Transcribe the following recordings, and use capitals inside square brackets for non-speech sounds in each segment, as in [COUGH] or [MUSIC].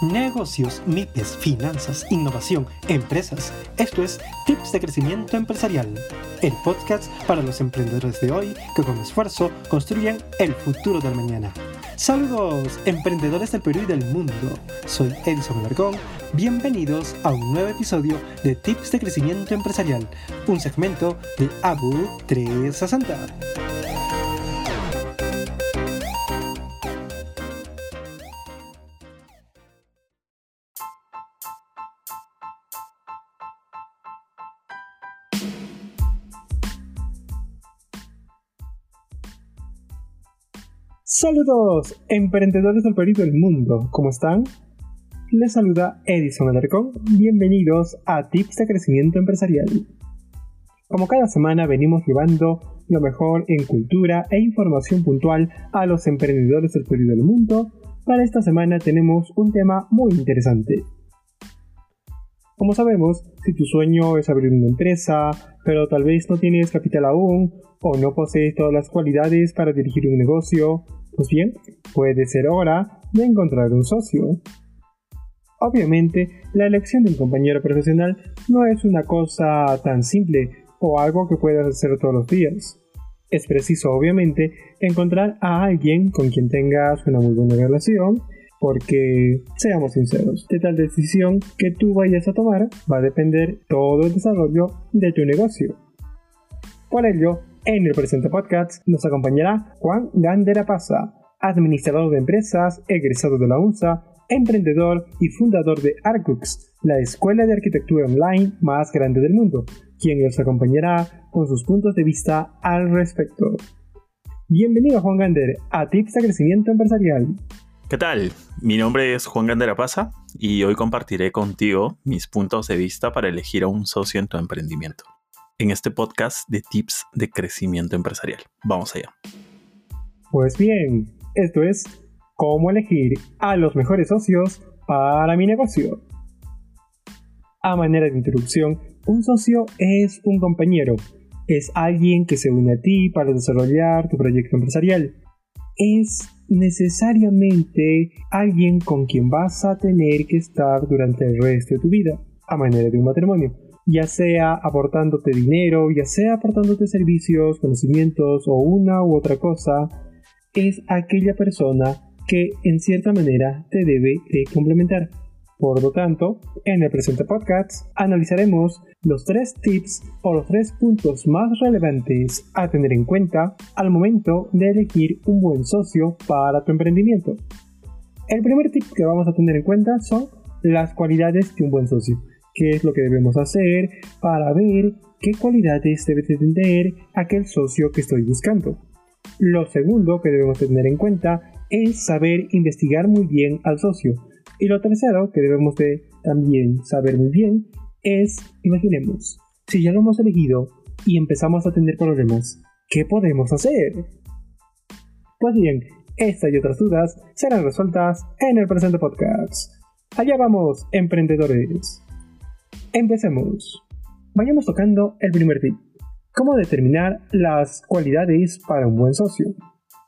Negocios, MIPES, finanzas, innovación, empresas. Esto es Tips de Crecimiento Empresarial, el podcast para los emprendedores de hoy que con esfuerzo construyen el futuro del mañana. Saludos, emprendedores del Perú y del mundo. Soy Edison Alarcón. Bienvenidos a un nuevo episodio de Tips de Crecimiento Empresarial, un segmento de Abu 360. Saludos, emprendedores del Perú del mundo, ¿cómo están? Les saluda Edison Alarcón, bienvenidos a Tips de Crecimiento Empresarial. Como cada semana venimos llevando lo mejor en cultura e información puntual a los emprendedores del Perú del mundo, para esta semana tenemos un tema muy interesante. Como sabemos, si tu sueño es abrir una empresa, pero tal vez no tienes capital aún, o no posees todas las cualidades para dirigir un negocio, pues bien, puede ser hora de encontrar un socio. Obviamente, la elección de un compañero profesional no es una cosa tan simple o algo que puedas hacer todos los días. Es preciso, obviamente, encontrar a alguien con quien tengas una muy buena relación porque, seamos sinceros, de tal decisión que tú vayas a tomar va a depender todo el desarrollo de tu negocio. Por ello, en el presente podcast nos acompañará Juan Gandera Pasa, administrador de empresas, egresado de la UNSA, emprendedor y fundador de Arcux, la escuela de arquitectura online más grande del mundo, quien nos acompañará con sus puntos de vista al respecto. Bienvenido Juan Gander a Tips de Crecimiento Empresarial. ¿Qué tal? Mi nombre es Juan Gandera Pasa y hoy compartiré contigo mis puntos de vista para elegir a un socio en tu emprendimiento. En este podcast de tips de crecimiento empresarial. Vamos allá. Pues bien, esto es cómo elegir a los mejores socios para mi negocio. A manera de introducción, un socio es un compañero, es alguien que se une a ti para desarrollar tu proyecto empresarial. Es necesariamente alguien con quien vas a tener que estar durante el resto de tu vida, a manera de un matrimonio, ya sea aportándote dinero, ya sea aportándote servicios, conocimientos o una u otra cosa, es aquella persona que en cierta manera te debe de complementar. Por lo tanto, en el presente podcast analizaremos los tres tips o los tres puntos más relevantes a tener en cuenta al momento de elegir un buen socio para tu emprendimiento. El primer tip que vamos a tener en cuenta son las cualidades de un buen socio. ¿Qué es lo que debemos hacer para ver qué cualidades debe tener aquel socio que estoy buscando? Lo segundo que debemos tener en cuenta es saber investigar muy bien al socio y lo tercero que debemos de también saber muy bien es, imaginemos, si ya lo hemos elegido y empezamos a tener problemas, ¿qué podemos hacer? Pues bien, esta y otras dudas serán resueltas en el presente podcast. Allá vamos, emprendedores. Empecemos. Vayamos tocando el primer tip. ¿Cómo determinar las cualidades para un buen socio?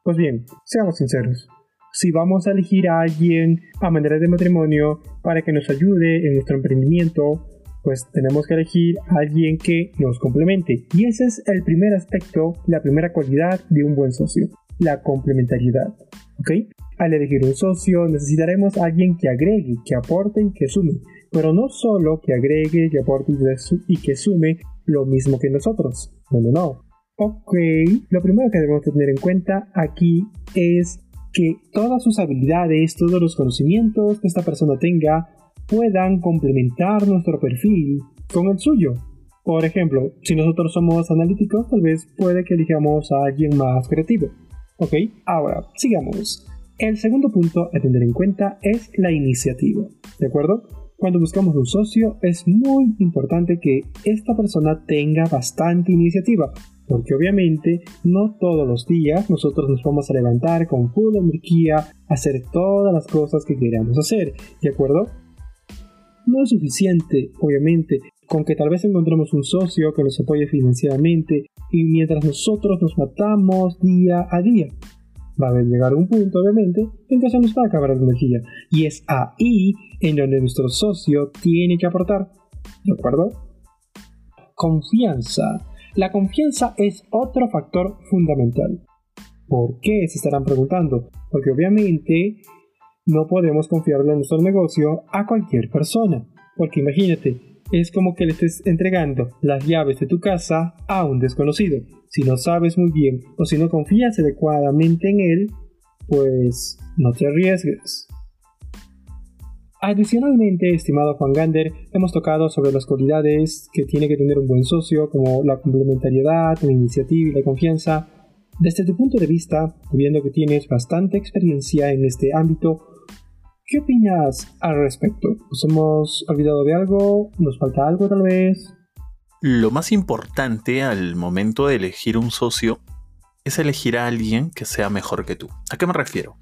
Pues bien, seamos sinceros si vamos a elegir a alguien a manera de matrimonio para que nos ayude en nuestro emprendimiento, pues tenemos que elegir a alguien que nos complemente. Y ese es el primer aspecto, la primera cualidad de un buen socio, la complementariedad. ¿Ok? Al elegir un socio necesitaremos alguien que agregue, que aporte y que sume. Pero no solo que agregue, que aporte y que sume lo mismo que nosotros. No, no, no. Ok, lo primero que debemos tener en cuenta aquí es que todas sus habilidades, todos los conocimientos que esta persona tenga puedan complementar nuestro perfil con el suyo. Por ejemplo, si nosotros somos analíticos, tal vez puede que elijamos a alguien más creativo. Ok, ahora sigamos. El segundo punto a tener en cuenta es la iniciativa. ¿De acuerdo? Cuando buscamos un socio es muy importante que esta persona tenga bastante iniciativa porque obviamente no todos los días nosotros nos vamos a levantar con full energía a hacer todas las cosas que queramos hacer, ¿de acuerdo? No es suficiente, obviamente, con que tal vez encontremos un socio que nos apoye financieramente y mientras nosotros nos matamos día a día. Va a llegar un punto, obviamente, en que se nos va a acabar la energía. Y es ahí en donde nuestro socio tiene que aportar. ¿De acuerdo? Confianza. La confianza es otro factor fundamental. ¿Por qué? Se estarán preguntando. Porque obviamente no podemos confiarle en nuestro negocio a cualquier persona. Porque imagínate, es como que le estés entregando las llaves de tu casa a un desconocido. Si no sabes muy bien o si no confías adecuadamente en él, pues no te arriesgues. Adicionalmente, estimado Juan Gander, hemos tocado sobre las cualidades que tiene que tener un buen socio, como la complementariedad, la iniciativa y la confianza. Desde tu punto de vista, viendo que tienes bastante experiencia en este ámbito, ¿Qué opinas al respecto? ¿Nos hemos olvidado de algo? ¿Nos falta algo tal vez? Lo más importante al momento de elegir un socio es elegir a alguien que sea mejor que tú. ¿A qué me refiero?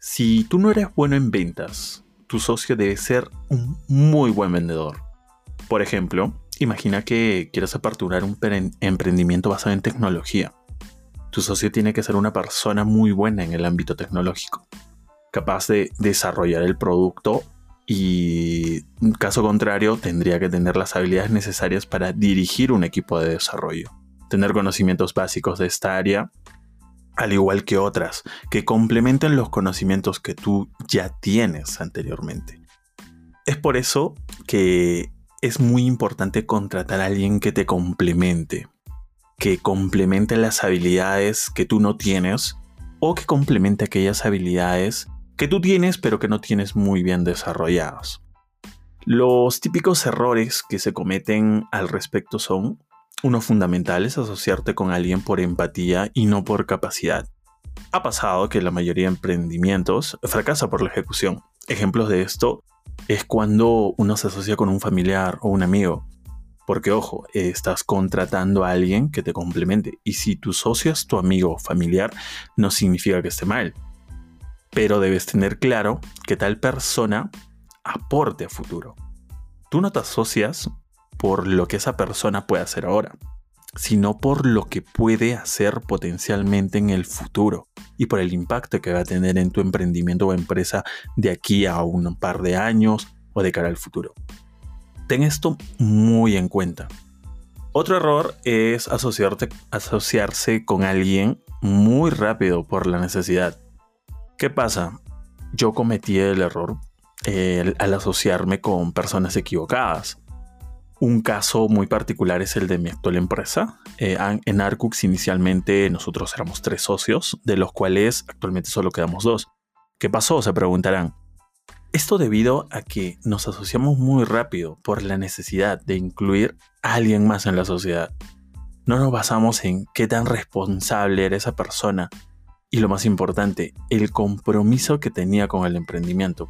Si tú no eres bueno en ventas, tu socio debe ser un muy buen vendedor. Por ejemplo, imagina que quieres aperturar un emprendimiento basado en tecnología. Tu socio tiene que ser una persona muy buena en el ámbito tecnológico capaz de desarrollar el producto y en caso contrario tendría que tener las habilidades necesarias para dirigir un equipo de desarrollo, tener conocimientos básicos de esta área, al igual que otras, que complementen los conocimientos que tú ya tienes anteriormente. Es por eso que es muy importante contratar a alguien que te complemente, que complemente las habilidades que tú no tienes o que complemente aquellas habilidades que tú tienes pero que no tienes muy bien desarrollados. Los típicos errores que se cometen al respecto son, uno fundamental es asociarte con alguien por empatía y no por capacidad. Ha pasado que la mayoría de emprendimientos fracasa por la ejecución. Ejemplos de esto es cuando uno se asocia con un familiar o un amigo. Porque ojo, estás contratando a alguien que te complemente. Y si tu socio es tu amigo o familiar, no significa que esté mal pero debes tener claro que tal persona aporte a futuro. Tú no te asocias por lo que esa persona puede hacer ahora, sino por lo que puede hacer potencialmente en el futuro y por el impacto que va a tener en tu emprendimiento o empresa de aquí a un par de años o de cara al futuro. Ten esto muy en cuenta. Otro error es asociarse con alguien muy rápido por la necesidad. ¿Qué pasa? Yo cometí el error al asociarme con personas equivocadas. Un caso muy particular es el de mi actual empresa. Eh, en Arcux inicialmente nosotros éramos tres socios, de los cuales actualmente solo quedamos dos. ¿Qué pasó? Se preguntarán. Esto debido a que nos asociamos muy rápido por la necesidad de incluir a alguien más en la sociedad. No nos basamos en qué tan responsable era esa persona y lo más importante, el compromiso que tenía con el emprendimiento.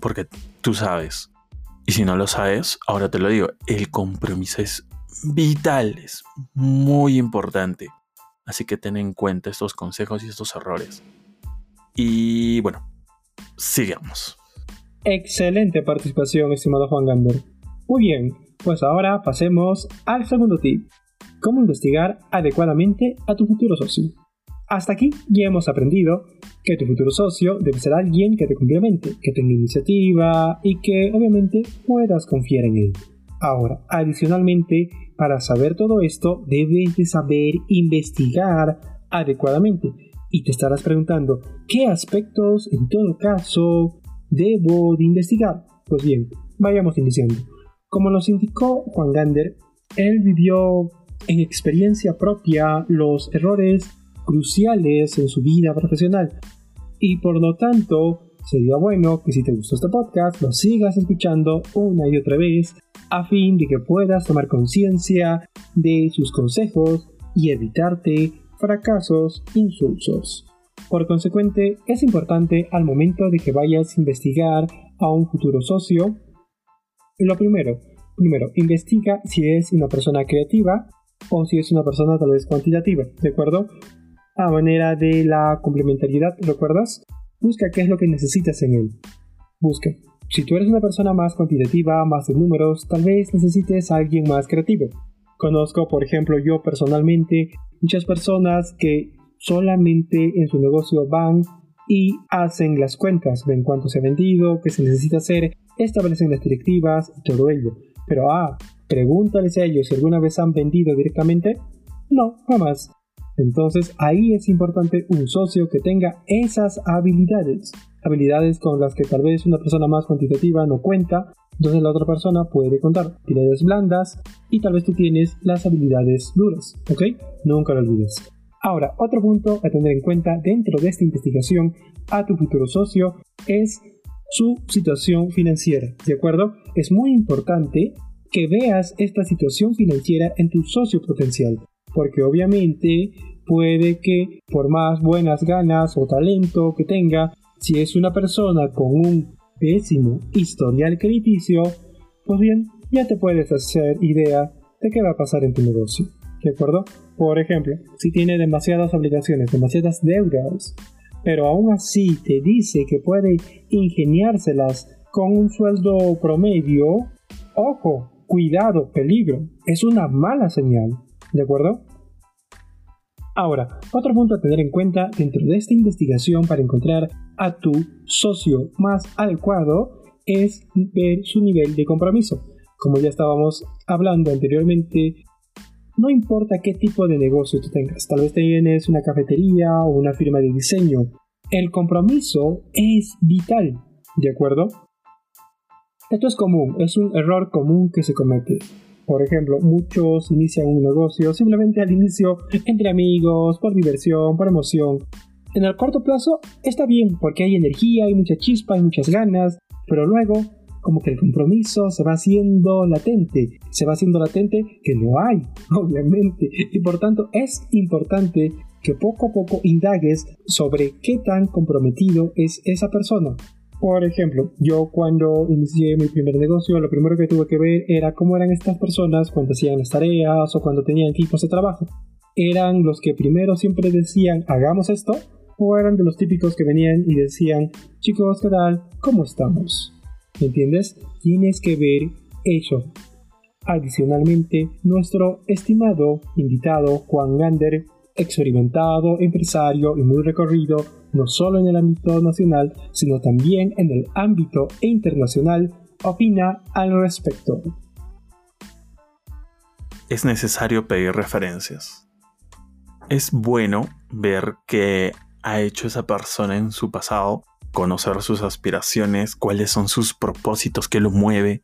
Porque tú sabes, y si no lo sabes, ahora te lo digo, el compromiso es vital, es muy importante. Así que ten en cuenta estos consejos y estos errores. Y bueno, sigamos. Excelente participación, estimado Juan Gander. Muy bien, pues ahora pasemos al segundo tip. Cómo investigar adecuadamente a tu futuro socio. Hasta aquí ya hemos aprendido que tu futuro socio debe ser alguien que te complemente, que tenga iniciativa y que obviamente puedas confiar en él. Ahora, adicionalmente, para saber todo esto, debes de saber investigar adecuadamente. Y te estarás preguntando, ¿qué aspectos en todo caso debo de investigar? Pues bien, vayamos iniciando. Como nos indicó Juan Gander, él vivió en experiencia propia los errores cruciales en su vida profesional. Y por lo tanto, sería bueno que si te gustó este podcast, lo sigas escuchando una y otra vez a fin de que puedas tomar conciencia de sus consejos y evitarte fracasos insulsos. Por consecuente, es importante al momento de que vayas a investigar a un futuro socio, lo primero, primero, investiga si es una persona creativa o si es una persona tal vez cuantitativa, ¿de acuerdo? A manera de la complementariedad, ¿recuerdas? Busca qué es lo que necesitas en él. Busca. Si tú eres una persona más cuantitativa, más de números, tal vez necesites a alguien más creativo. Conozco, por ejemplo, yo personalmente, muchas personas que solamente en su negocio van y hacen las cuentas, ven cuánto se ha vendido, qué se necesita hacer, establecen las directivas y todo ello. Pero ah, pregúntales a ellos si alguna vez han vendido directamente. No, jamás. Entonces ahí es importante un socio que tenga esas habilidades. Habilidades con las que tal vez una persona más cuantitativa no cuenta, entonces la otra persona puede contar habilidades blandas y tal vez tú tienes las habilidades duras, ¿ok? Nunca lo olvides. Ahora, otro punto a tener en cuenta dentro de esta investigación a tu futuro socio es su situación financiera, ¿de acuerdo? Es muy importante que veas esta situación financiera en tu socio potencial porque obviamente puede que por más buenas ganas o talento que tenga, si es una persona con un pésimo historial crediticio, pues bien, ya te puedes hacer idea de qué va a pasar en tu negocio. ¿De acuerdo? Por ejemplo, si tiene demasiadas obligaciones, demasiadas deudas, pero aún así te dice que puede ingeniárselas con un sueldo promedio, ojo, cuidado, peligro, es una mala señal. ¿De acuerdo? Ahora, otro punto a tener en cuenta dentro de esta investigación para encontrar a tu socio más adecuado es ver su nivel de compromiso. Como ya estábamos hablando anteriormente, no importa qué tipo de negocio tú tengas, tal vez tienes una cafetería o una firma de diseño, el compromiso es vital, ¿de acuerdo? Esto es común, es un error común que se comete. Por ejemplo, muchos inician un negocio simplemente al inicio entre amigos, por diversión, por emoción. En el corto plazo está bien porque hay energía, hay mucha chispa, hay muchas ganas, pero luego como que el compromiso se va haciendo latente, se va haciendo latente que no hay, [LAUGHS] obviamente, y por tanto es importante que poco a poco indagues sobre qué tan comprometido es esa persona. Por ejemplo, yo cuando inicié mi primer negocio, lo primero que tuve que ver era cómo eran estas personas cuando hacían las tareas o cuando tenían equipos de trabajo. ¿Eran los que primero siempre decían, hagamos esto? ¿O eran de los típicos que venían y decían, chicos, ¿qué tal? ¿Cómo estamos? ¿Me entiendes? Tienes que ver eso. Adicionalmente, nuestro estimado invitado Juan Gander, experimentado empresario y muy recorrido, no solo en el ámbito nacional, sino también en el ámbito internacional, opina al respecto. Es necesario pedir referencias. Es bueno ver qué ha hecho esa persona en su pasado, conocer sus aspiraciones, cuáles son sus propósitos, qué lo mueve.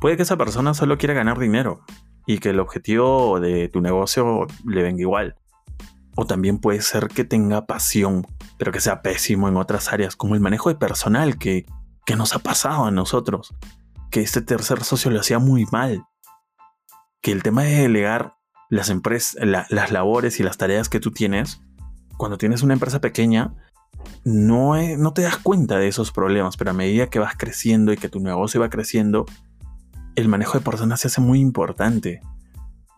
Puede que esa persona solo quiera ganar dinero y que el objetivo de tu negocio le venga igual. O también puede ser que tenga pasión, pero que sea pésimo en otras áreas, como el manejo de personal que, nos ha pasado a nosotros. Que este tercer socio lo hacía muy mal. Que el tema de delegar las, empresas, las labores y las tareas que tú tienes, cuando tienes una empresa pequeña, no, no te das cuenta de esos problemas, pero a medida que vas creciendo y que tu negocio va creciendo, el manejo de personas se hace muy importante.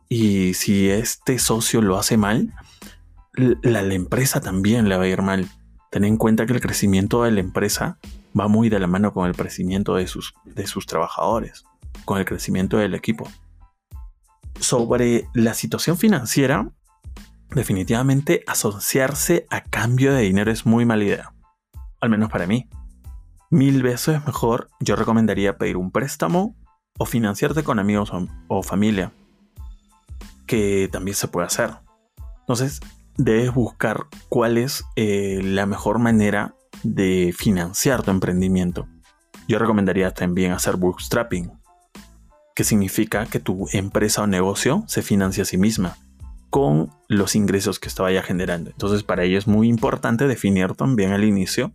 Y si este socio lo hace mal, la, empresa también le va a ir mal. Ten en cuenta que el crecimiento de la empresa va muy de la mano con el crecimiento de sus, de sus trabajadores, con el crecimiento del equipo. Sobre la situación financiera, definitivamente asociarse a cambio de dinero es muy mala idea. Al menos para mí. Mil veces mejor yo recomendaría pedir un préstamo o financiarte con amigos o, o familia. Que también se puede hacer. Entonces, debes buscar cuál es eh, la mejor manera de financiar tu emprendimiento. Yo recomendaría también hacer bootstrapping, que significa que tu empresa o negocio se financia a sí misma con los ingresos que esto vaya generando. Entonces para ello es muy importante definir también al inicio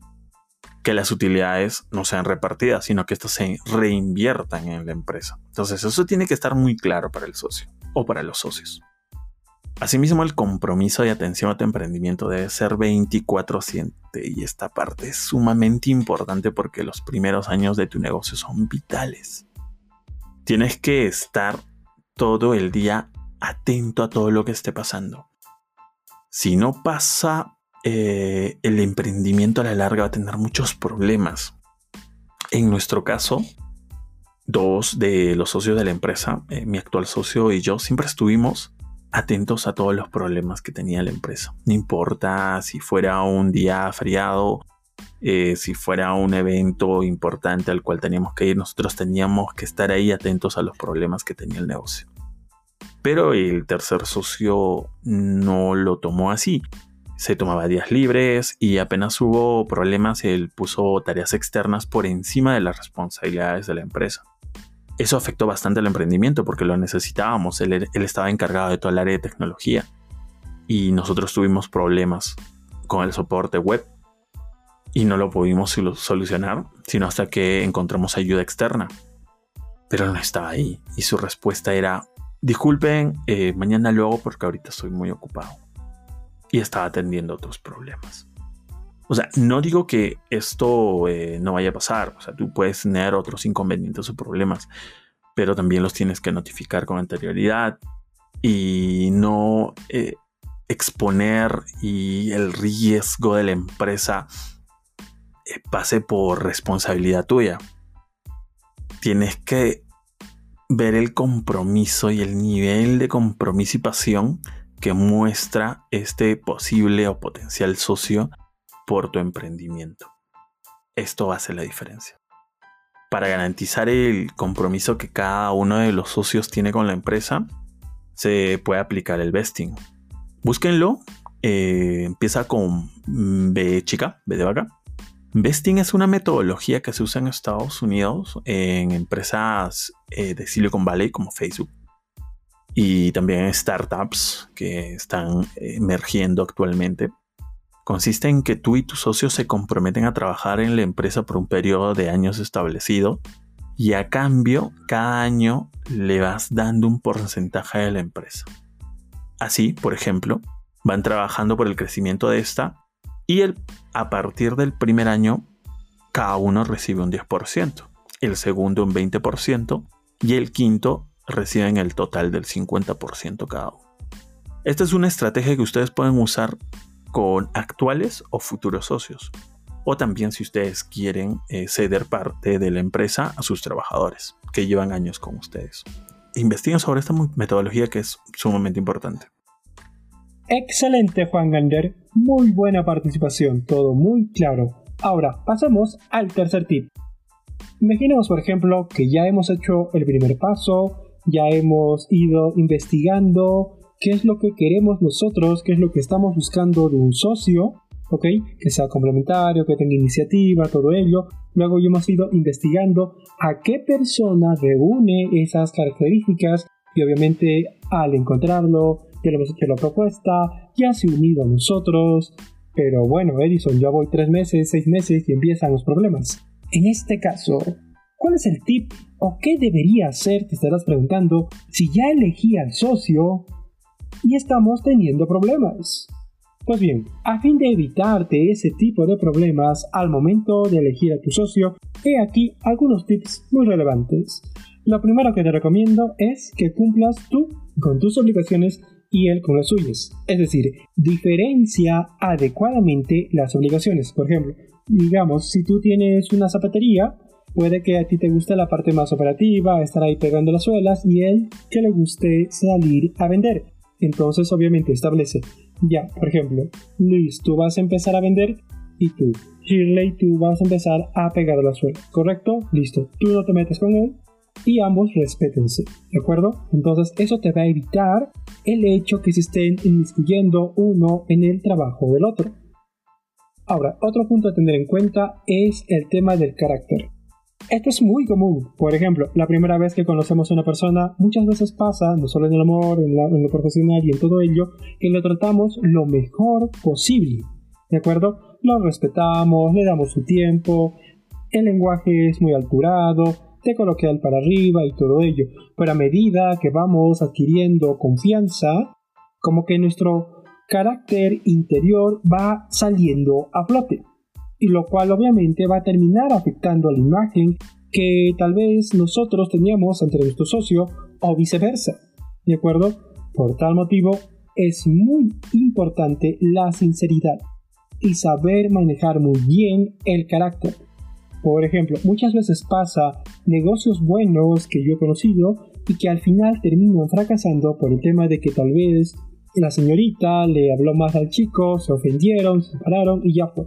que las utilidades no sean repartidas, sino que estas se reinviertan en la empresa. Entonces eso tiene que estar muy claro para el socio o para los socios. Asimismo, el compromiso de atención a tu emprendimiento debe ser 24/7 y esta parte es sumamente importante porque los primeros años de tu negocio son vitales. Tienes que estar todo el día atento a todo lo que esté pasando. Si no pasa, eh, el emprendimiento a la larga va a tener muchos problemas. En nuestro caso, dos de los socios de la empresa, eh, mi actual socio y yo, siempre estuvimos atentos a todos los problemas que tenía la empresa. No importa si fuera un día feriado, eh, si fuera un evento importante al cual teníamos que ir, nosotros teníamos que estar ahí atentos a los problemas que tenía el negocio. Pero el tercer socio no lo tomó así. Se tomaba días libres y apenas hubo problemas, él puso tareas externas por encima de las responsabilidades de la empresa. Eso afectó bastante al emprendimiento porque lo necesitábamos. Él, estaba encargado de todo el área de tecnología y nosotros tuvimos problemas con el soporte web y no lo pudimos solucionar sino hasta que encontramos ayuda externa. Pero no estaba ahí y su respuesta era, disculpen, eh, mañana lo hago porque ahorita estoy muy ocupado. Y estaba atendiendo otros problemas. O sea, no digo que esto eh, no vaya a pasar. O sea, tú puedes tener otros inconvenientes o problemas, pero también los tienes que notificar con anterioridad y no eh, exponer y el riesgo de la empresa eh, pase por responsabilidad tuya. Tienes que ver el compromiso y el nivel de compromiso y pasión que muestra este posible o potencial socio por tu emprendimiento. Esto hace la diferencia. Para garantizar el compromiso que cada uno de los socios tiene con la empresa, se puede aplicar el vesting. Búsquenlo. Eh, empieza con B chica, B de vaca. Vesting es una metodología que se usa en Estados Unidos en empresas eh, de Silicon Valley como Facebook y también startups que están emergiendo actualmente consiste en que tú y tus socios se comprometen a trabajar en la empresa por un periodo de años establecido y a cambio cada año le vas dando un porcentaje de la empresa. Así, por ejemplo, van trabajando por el crecimiento de esta y el, a partir del primer año cada uno recibe un 10%, el segundo un 20% y el quinto reciben el total del 50% cada uno. Esta es una estrategia que ustedes pueden usar con actuales o futuros socios. O también si ustedes quieren eh, ceder parte de la empresa a sus trabajadores que llevan años con ustedes. Investiguen sobre esta metodología que es sumamente importante. Excelente Juan Gander, muy buena participación, todo muy claro. Ahora pasemos al tercer tip. Imaginemos por ejemplo que ya hemos hecho el primer paso, ya hemos ido investigando, qué es lo que queremos nosotros, qué es lo que estamos buscando de un socio, ¿ok? Que sea complementario, que tenga iniciativa, todo ello. Luego ya hemos ido investigando a qué persona reúne esas características y obviamente al encontrarlo, ya le hemos hecho la propuesta, ya se ha unido a nosotros. Pero bueno, Edison, ya voy tres meses, seis meses y empiezan los problemas. En este caso, ¿cuál es el tip o qué debería hacer? Te estarás preguntando si ya elegí al socio, y estamos teniendo problemas. Pues bien, a fin de evitarte ese tipo de problemas al momento de elegir a tu socio, he aquí algunos tips muy relevantes. Lo primero que te recomiendo es que cumplas tú con tus obligaciones y él con las suyas. Es decir, diferencia adecuadamente las obligaciones. Por ejemplo, digamos, si tú tienes una zapatería, puede que a ti te guste la parte más operativa, estar ahí pegando las suelas, y él que le guste salir a vender. Entonces obviamente establece, ya, por ejemplo, Luis, tú vas a empezar a vender y tú, Shirley, tú vas a empezar a pegar la suela, ¿correcto? Listo, tú no te metes con él y ambos respétense, ¿de acuerdo? Entonces eso te va a evitar el hecho que se estén inmiscuyendo uno en el trabajo del otro. Ahora, otro punto a tener en cuenta es el tema del carácter. Esto es muy común. Por ejemplo, la primera vez que conocemos a una persona, muchas veces pasa, no solo en el amor, en, lo profesional y en todo ello, que lo tratamos lo mejor posible. ¿De acuerdo? Lo respetamos, le damos su tiempo, el lenguaje es muy alturado, te coloquial para arriba y todo ello. Pero a medida que vamos adquiriendo confianza, como que nuestro carácter interior va saliendo a flote y lo cual obviamente va a terminar afectando la imagen que tal vez nosotros teníamos ante nuestro socio o viceversa. ¿De acuerdo? Por tal motivo, es muy importante la sinceridad y saber manejar muy bien el carácter. Por ejemplo, muchas veces pasa negocios buenos que yo he conocido y que al final terminan fracasando por el tema de que tal vez la señorita le habló más al chico, se ofendieron, se separaron y ya fue.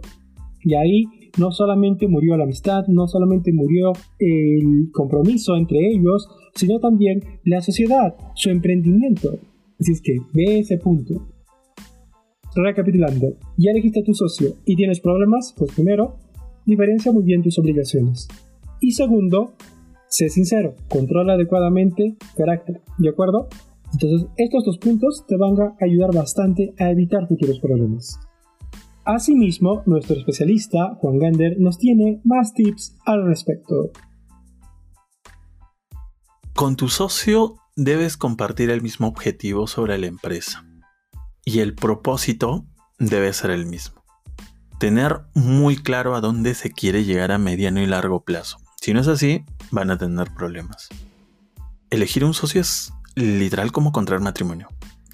Y ahí no solamente murió la amistad, no solamente murió el compromiso entre ellos, sino también la sociedad, su emprendimiento. Así es que ve ese punto. Recapitulando, ya elegiste a tu socio y tienes problemas, pues primero, diferencia muy bien tus obligaciones. Y segundo, sé sincero, controla adecuadamente carácter, ¿de acuerdo? Entonces, estos dos puntos te van a ayudar bastante a evitar futuros problemas. Asimismo, nuestro especialista, Juan Gander, nos tiene más tips al respecto. Con tu socio debes compartir el mismo objetivo sobre la empresa y el propósito debe ser el mismo. Tener muy claro a dónde se quiere llegar a mediano y largo plazo. Si no es así, van a tener problemas. Elegir un socio es literal como contraer matrimonio.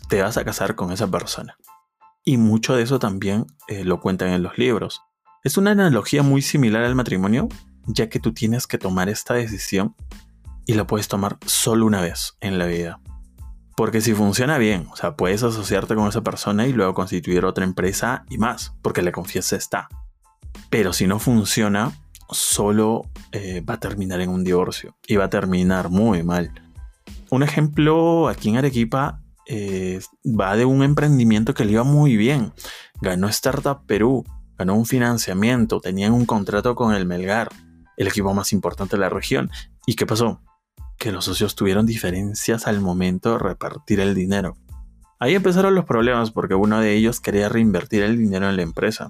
Te vas a casar con esa persona. Y mucho de eso también eh, lo cuentan en los libros. Es una analogía muy similar al matrimonio, ya que tú tienes que tomar esta decisión y la puedes tomar solo una vez en la vida. Porque si funciona bien, o sea, puedes asociarte con esa persona y luego constituir otra empresa y más, porque la confianza está. Pero si no funciona, solo eh, va a terminar en un divorcio y va a terminar muy mal. Un ejemplo aquí en Arequipa eh, va de un emprendimiento que le iba muy bien. Ganó Startup Perú, ganó un financiamiento, tenían un contrato con el Melgar, el equipo más importante de la región. ¿Y qué pasó? Que los socios tuvieron diferencias al momento de repartir el dinero. Ahí empezaron los problemas porque uno de ellos quería reinvertir el dinero en la empresa.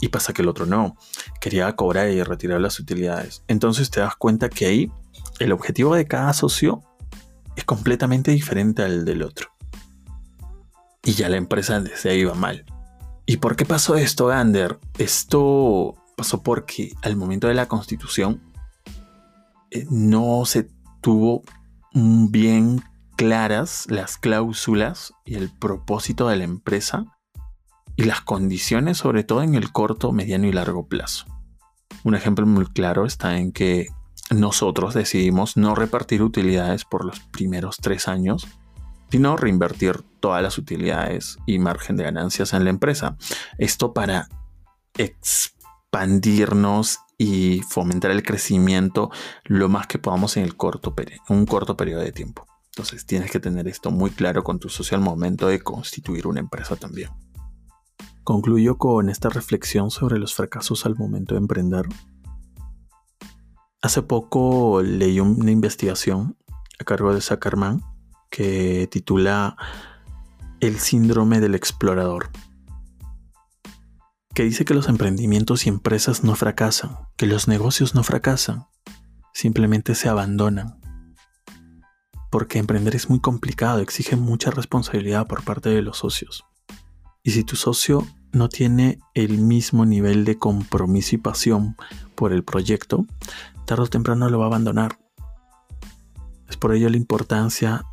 Y pasa que el otro no. Quería cobrar y retirar las utilidades. Entonces te das cuenta que ahí el objetivo de cada socio es completamente diferente al del otro. Y ya la empresa se iba mal. ¿Y por qué pasó esto, Gander? Esto pasó porque al momento de la constitución eh, no se tuvo bien claras las cláusulas y el propósito de la empresa y las condiciones, sobre todo en el corto, mediano y largo plazo. Un ejemplo muy claro está en que nosotros decidimos no repartir utilidades por los primeros tres años, sino reinvertir todas las utilidades y margen de ganancias en la empresa. Esto para expandirnos y fomentar el crecimiento lo más que podamos en el corto un corto periodo de tiempo. Entonces tienes que tener esto muy claro con tu socio al momento de constituir una empresa también. Concluyo con esta reflexión sobre los fracasos al momento de emprender Hace poco leí una investigación a cargo de Zuckerman que titula El síndrome del explorador, que dice que los emprendimientos y empresas no fracasan, que los negocios no fracasan, simplemente se abandonan. Porque emprender es muy complicado, exige mucha responsabilidad por parte de los socios. Y si tu socio no tiene el mismo nivel de compromiso y pasión por el proyecto, tarde o temprano lo va a abandonar. Es por ello la importancia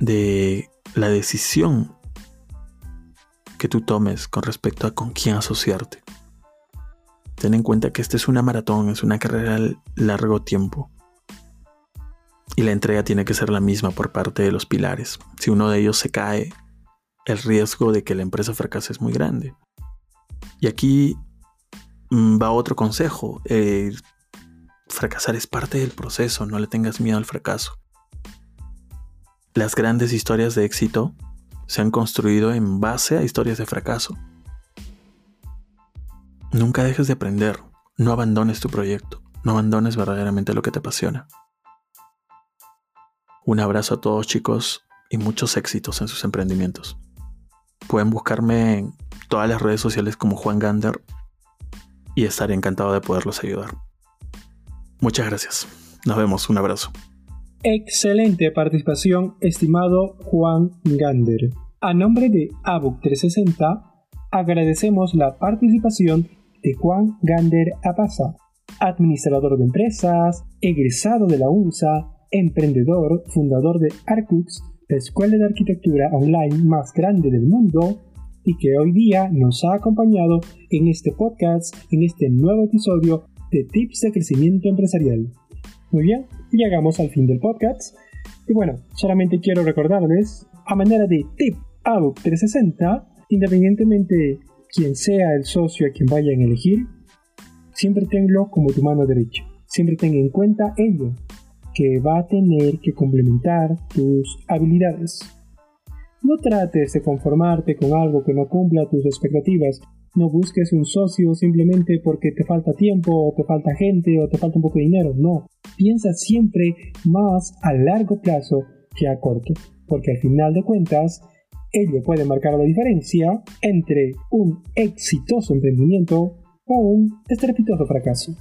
de la decisión que tú tomes con respecto a con quién asociarte. Ten en cuenta que esta es una maratón, es una carrera largo tiempo. Y la entrega tiene que ser la misma por parte de los pilares. Si uno de ellos se cae, el riesgo de que la empresa fracase es muy grande. Y aquí mm, va otro consejo. Eh, fracasar es parte del proceso, no le tengas miedo al fracaso. Las grandes historias de éxito se han construido en base a historias de fracaso. Nunca dejes de aprender, no abandones tu proyecto, no abandones verdaderamente lo que te apasiona. Un abrazo a todos chicos y muchos éxitos en sus emprendimientos. Pueden buscarme en todas las redes sociales como Juan Gander y estaré encantado de poderlos ayudar. Muchas gracias. Nos vemos. Un abrazo. Excelente participación, estimado Juan Gander. A nombre de ABUC 360, agradecemos la participación de Juan Gander Apasa, administrador de empresas, egresado de la UNSA, emprendedor, fundador de Arcux, la escuela de arquitectura online más grande del mundo, y que hoy día nos ha acompañado en este podcast, en este nuevo episodio de tips de crecimiento empresarial. Muy bien, llegamos al fin del podcast. Y bueno, solamente quiero recordarles, a manera de tip ABUP 360, independientemente quien sea el socio a quien vayan a elegir, siempre tenlo como tu mano derecha. Siempre ten en cuenta ello, que va a tener que complementar tus habilidades. No trates de conformarte con algo que no cumpla tus expectativas. No busques un socio simplemente porque te falta tiempo, o te falta gente, o te falta un poco de dinero. No. Piensa siempre más a largo plazo que a corto. Porque al final de cuentas, ello puede marcar la diferencia entre un exitoso emprendimiento o un estrepitoso fracaso.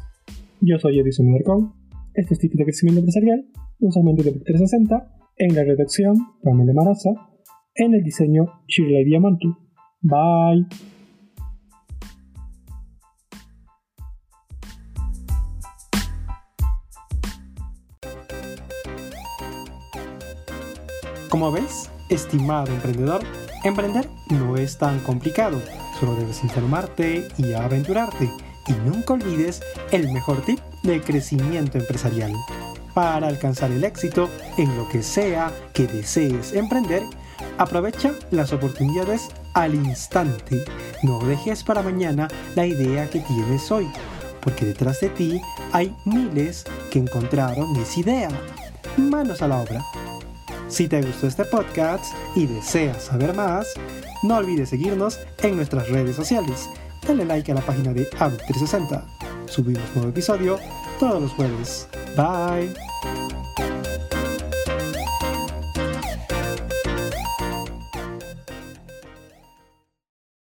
Yo soy Edison Marcón. Este es tipo de crecimiento empresarial, usualmente de 360, en la redacción Pamela Maraza, en el diseño Shirley Diamante. Bye. Como ves, estimado emprendedor, emprender no es tan complicado. Solo debes informarte y aventurarte. Y nunca olvides el mejor tip de crecimiento empresarial. Para alcanzar el éxito en lo que sea que desees emprender, aprovecha las oportunidades al instante. No dejes para mañana la idea que tienes hoy, porque detrás de ti hay miles que encontraron esa idea. Manos a la obra. Si te gustó este podcast y deseas saber más, no olvides seguirnos en nuestras redes sociales. Dale like a la página de ABUC360. Subimos nuevo episodio todos los jueves. Bye.